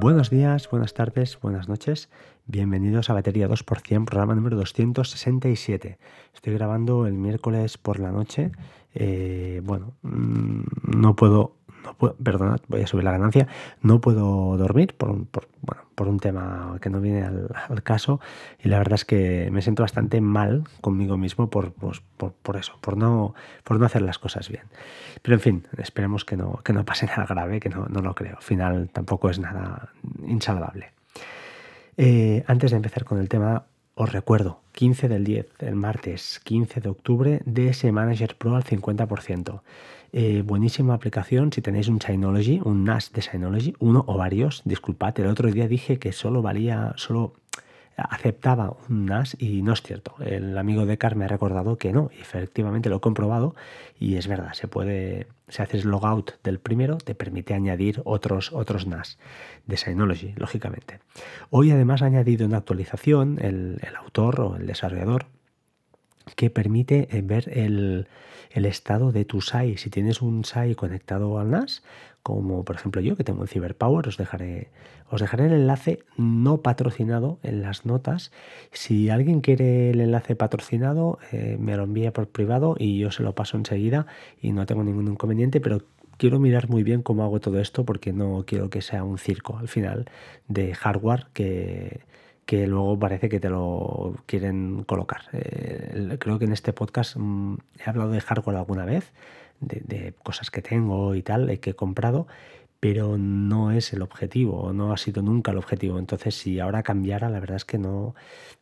Buenos días, buenas tardes, buenas noches. Bienvenidos a Batería 2%, programa número 267. Estoy grabando el miércoles por la noche. Eh, bueno, mm, no puedo no perdonad, voy a subir la ganancia, no puedo dormir por un, por, un tema que no viene al, caso y la verdad es que me siento bastante mal conmigo mismo por, por, por, eso, por no, por no hacer las cosas bien. Pero en fin, esperemos que no, que no pase nada grave, que no, no lo creo. Al final tampoco es nada insalvable. Eh, antes de empezar con el tema, os recuerdo, 15 del 10, el martes 15 de octubre, DS Manager Pro al 50%. Eh, buenísima aplicación si tenéis un Synology, un NAS de Synology, uno o varios. Disculpad, el otro día dije que solo valía, solo aceptaba un NAS y no es cierto. El amigo de Car me ha recordado que no, y efectivamente lo he comprobado y es verdad, se puede, si haces logout del primero, te permite añadir otros, otros NAS de Synology, lógicamente. Hoy además ha añadido una actualización el, el autor o el desarrollador que permite eh, ver el, el estado de tu SAI. Si tienes un SAI conectado al NAS, como por ejemplo yo que tengo en CyberPower, os dejaré, os dejaré el enlace no patrocinado en las notas. Si alguien quiere el enlace patrocinado, eh, me lo envía por privado y yo se lo paso enseguida y no tengo ningún inconveniente, pero quiero mirar muy bien cómo hago todo esto porque no quiero que sea un circo al final de hardware que que luego parece que te lo quieren colocar. Eh, creo que en este podcast mm, he hablado de hardware alguna vez, de, de, cosas que tengo y tal, eh, que he comprado, pero no es el objetivo, no ha sido nunca el objetivo. Entonces, si ahora cambiara, la verdad es que no,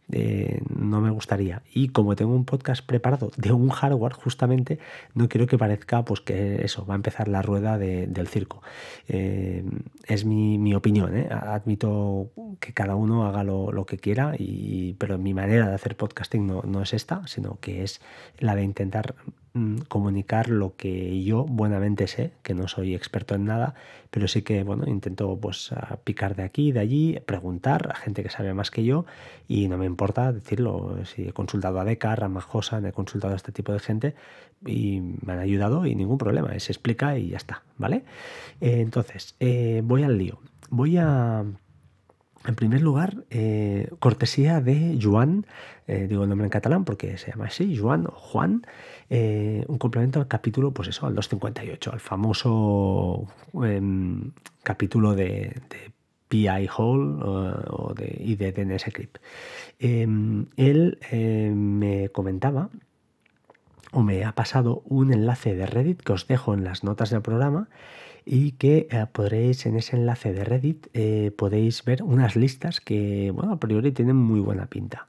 no me gustaría. Y como tengo un podcast preparado de un hardware, justamente, no quiero que parezca pues que eso, va a empezar la rueda del circo. Eh, es mi, opinión, ¿eh? admito que cada uno haga lo, que quiera, y, pero mi manera de hacer podcasting no, no es esta, sino que es la de intentar Mm, comunicar lo que yo buenamente sé, que no soy experto en nada, pero sí que bueno, intento pues picar de aquí de allí, preguntar a gente que sabe más que yo y no me importa decirlo, si he consultado a Decar, a Majosa, he consultado a este tipo de gente y me han ayudado y ningún problema, se explica y ya está, ¿vale? Eh, entonces, eh, voy al lío. Voy a en primer lugar, eh, cortesía de Juan, digo el nombre en catalán porque se llama así, Juan o Juan, un complemento al capítulo, pues eso, al 258, al famoso em, capítulo de, PI Hall o de, y de DNS Crypt. Em, él me comentaba o me ha pasado un enlace de Reddit que os dejo en las notas del programa y que eh, podréis en ese enlace de Reddit eh, podéis ver unas listas que bueno a priori tienen muy buena pinta.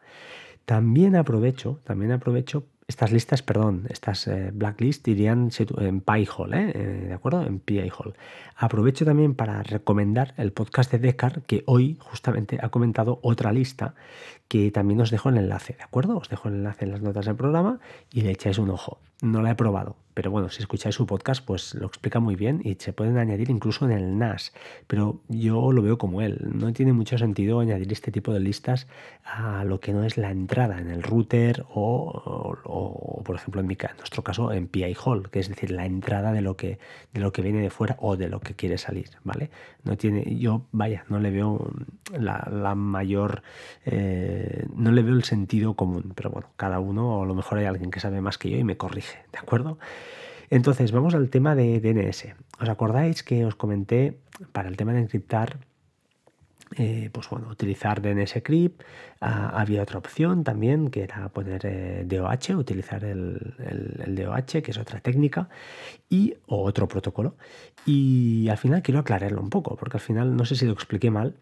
También aprovecho, también aprovecho estas listas, perdón, estas eh, blacklist irían en PyHole, ¿eh? ¿de acuerdo? En PyHole. Aprovecho también para recomendar el podcast de Decar, que hoy justamente ha comentado otra lista que también os dejo el enlace, ¿de acuerdo? Os dejo el enlace en las notas del programa y le echáis un ojo. No la he probado, pero bueno, si escucháis su podcast, pues lo explica muy bien y se pueden añadir incluso en el NAS. Pero yo lo veo como él. No tiene mucho sentido añadir este tipo de listas a lo que no es la entrada en el router o, por ejemplo, en, mi, en nuestro caso, en PI Hall, que es decir, la entrada de lo que, de lo que viene de fuera o de lo que quiere salir, ¿vale? No tiene, yo, vaya, no le veo la, mayor... Eh, no le veo el sentido común, pero bueno, cada uno, o a lo mejor hay alguien que sabe más que yo y me corrige, ¿de acuerdo? Entonces, vamos al tema de DNS. ¿Os acordáis que os comenté para el tema de encriptar eh, pues bueno, utilizar DNS Crypt. Ah, había otra opción también que era poner eh, DOH, utilizar el, el, DOH, que es otra técnica, y otro protocolo. Y al final quiero aclararlo un poco, porque al final no sé si lo expliqué mal.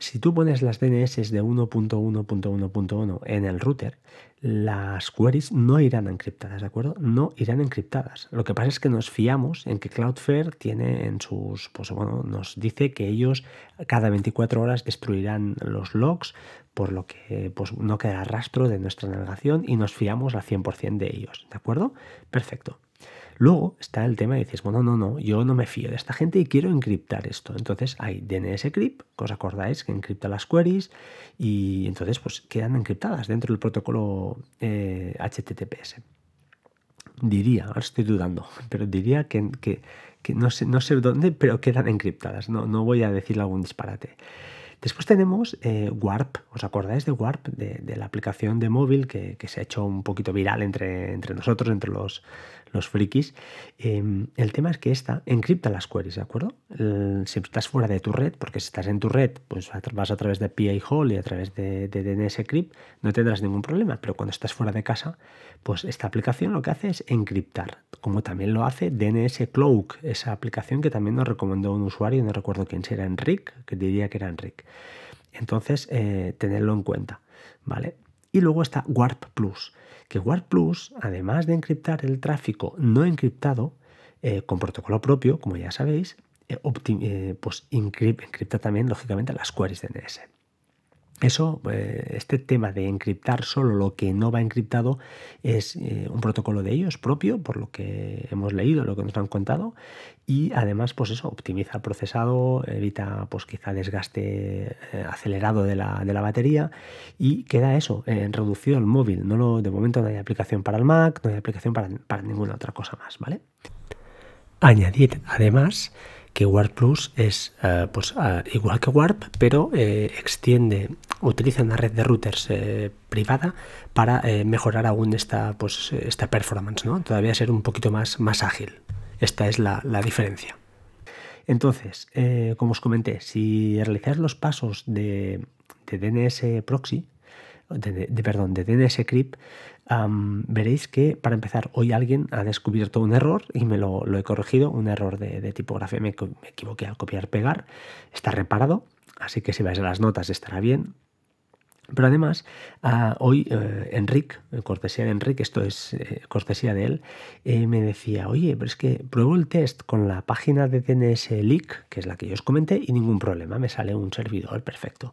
Si tú pones las DNS de 1.1.1.1 en el router, las queries no irán encriptadas, ¿de acuerdo? No irán encriptadas. Lo que pasa es que nos fiamos en que Cloudflare tiene en sus, pues bueno, nos dice que ellos cada 24 horas destruirán los logs, por lo que pues, no queda rastro de nuestra navegación y nos fiamos al 100% de ellos, ¿de acuerdo? Perfecto. Luego está el tema y dices, bueno, no, no, yo no me fío de esta gente y quiero encriptar esto. Entonces hay DNS Crypt, que os acordáis que encripta las queries y entonces pues quedan encriptadas dentro del protocolo HTTPS. Eh, diría, ahora estoy dudando, pero diría que, que, no, sé, no sé dónde, pero quedan encriptadas. No, no voy a decir algún disparate. Después tenemos eh, Warp, ¿os acordáis de Warp? De, la aplicación de móvil que, se ha hecho un poquito viral entre, entre nosotros, entre los, los frikis. Em, el tema es que esta encripta las queries, ¿de acuerdo? si estás fuera de tu red, porque si estás en tu red, pues vas a través de PI Hall y a través de, DNS Crypt, no tendrás ningún problema, pero cuando estás fuera de casa, pues esta aplicación lo que hace es encriptar, como también lo hace DNS Cloak, esa aplicación que también nos recomendó un usuario, no recuerdo quién si era Enric, que diría que era Enric. Entonces, eh, tenerlo en cuenta, ¿vale? Y luego está Warp Plus que Warp Plus, además de encriptar el tráfico no encriptado eh, con protocolo propio, como ya sabéis, eh, eh, pues encripta también, lógicamente, las queries DNS. Eso, eh, este tema de encriptar solo lo que no va encriptado es eh, un protocolo de ellos propio, por lo que hemos leído, lo que nos han contado, y además, pues eso, optimiza el procesado, evita, pues quizá desgaste eh, acelerado de la, batería y queda eso, en reducido el móvil. No lo, de momento no hay aplicación para el Mac, no hay aplicación para, para ninguna otra cosa más, ¿vale? Añadir además que Warp Plus es eh, pues, eh, igual que Warp, pero eh, extiende, utiliza una red de routers privada para mejorar aún esta, pues, esta performance, ¿no? todavía ser un poquito más, más ágil. Esta es la, diferencia. Entonces, como os comenté, si realizáis los pasos de, de DNS proxy, de, perdón, de DNS Veréis que para empezar hoy alguien ha descubierto un error y me lo, he corregido, un error de, tipografía, me, equivoqué al copiar pegar, está reparado, así que si vais a las notas estará bien. Pero además, ah, hoy eh, Enrique, cortesía de Enrique, esto es eh, cortesía de él, eh, me decía, oye, pero es que pruebo el test con la página de DNS Leak, que es la que yo os comenté, y ningún problema, me sale un servidor perfecto.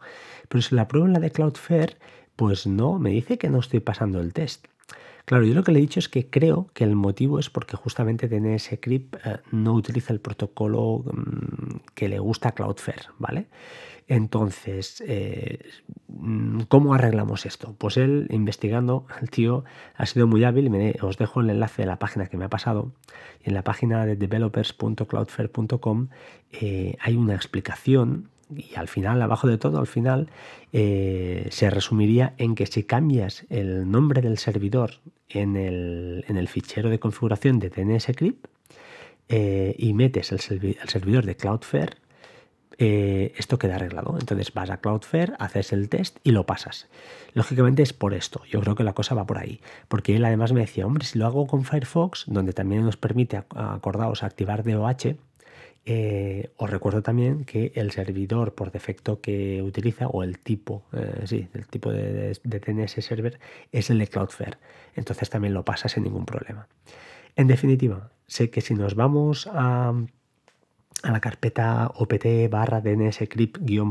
Pero si la pruebo en la de Cloudflare, pues no, me dice que no estoy pasando el test. Claro, yo lo que le he dicho es que creo que el motivo es porque justamente DNS Crypt eh, no utiliza el protocolo mm, que le gusta a Cloudflare, ¿vale? Entonces, eh, ¿cómo arreglamos esto? Pues él, investigando, el tío ha sido muy hábil. Me, os dejo el enlace de la página que me ha pasado. En la página de developers.cloudflare.com eh, hay una explicación y al final, abajo de todo, al final, eh, se resumiría en que si cambias el nombre del servidor en el, fichero de configuración de DNS eh, y metes el, servidor de Cloudflare, eh, esto queda arreglado. Entonces vas a Cloudflare, haces el test y lo pasas. Lógicamente es por esto. Yo creo que la cosa va por ahí. Porque él además me decía, hombre, si lo hago con Firefox, donde también nos permite, acordaos, activar DOH, eh, os recuerdo también que el servidor por defecto que utiliza, o el tipo, eh, sí, el tipo de, DNS server, es el de Cloudflare. Entonces también lo pasa sin ningún problema. En definitiva, sé que si nos vamos a, la carpeta opt barra DNS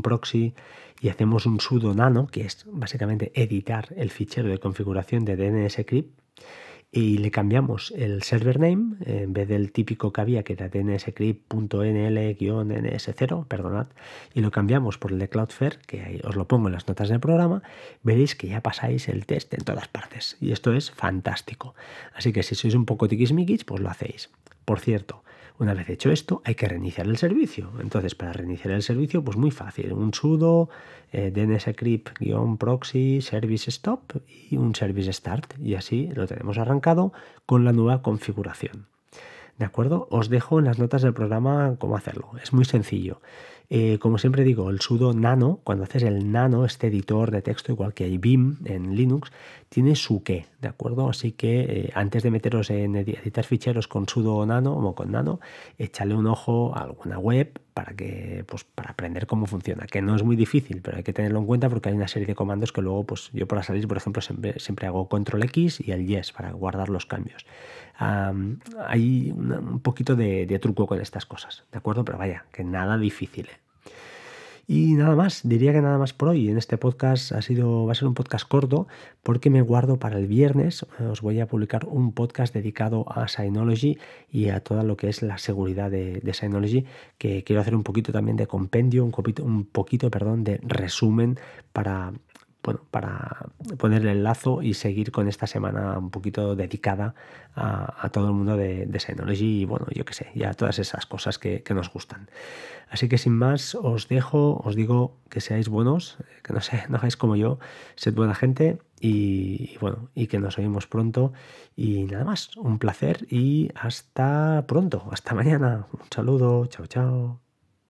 proxy y hacemos un sudo nano, que es básicamente editar el fichero de configuración de DNS y le cambiamos el server name en vez del típico que había que era dnscrypt.nl-ns0, perdonad, y lo cambiamos por el de Cloudflare, que os lo pongo en las notas del programa, veréis que ya pasáis el test en todas partes y esto es fantástico. Así que si sois un poco tiquismiquis, pues lo hacéis. Por cierto, una vez hecho esto, hay que reiniciar el servicio. Entonces, para reiniciar el servicio, pues muy fácil. Un sudo eh, dnscrypt-proxy service stop y un service start. Y así lo tenemos arrancado con la nueva configuración. ¿De acuerdo? Os dejo en las notas del programa cómo hacerlo. Es muy sencillo. Eh, como siempre digo, el sudo nano, cuando haces el nano, este editor de texto, igual que hay Vim en Linux, tiene su qué, ¿de acuerdo? Así que eh, antes de meteros en editar ficheros con sudo nano o con nano, échale un ojo a alguna web para que, pues, para aprender cómo funciona, que no es muy difícil, pero hay que tenerlo en cuenta porque hay una serie de comandos que luego, pues yo para salir, por ejemplo, siempre, hago control X y el yes para guardar los cambios. hay un poquito de, de truco con estas cosas, ¿de acuerdo? Pero vaya, que nada difícil. ¿eh? Y nada más, diría que nada más por hoy. En este podcast ha sido, va a ser un podcast corto porque me guardo para el viernes. Os voy a publicar un podcast dedicado a Synology y a todo lo que es la seguridad de, de Synology, que quiero hacer un poquito también de compendio, un poquito, un poquito perdón, de resumen para bueno, para ponerle el lazo y seguir con esta semana un poquito dedicada a, todo el mundo de, de Synology y bueno, yo qué sé, ya todas esas cosas que, nos gustan. Así que sin más, os dejo, os digo que seáis buenos, que no, sé, no hagáis como yo, sed buena gente y, bueno, y que nos oímos pronto. Y nada más, un placer y hasta pronto, hasta mañana. Un saludo, chao, chao.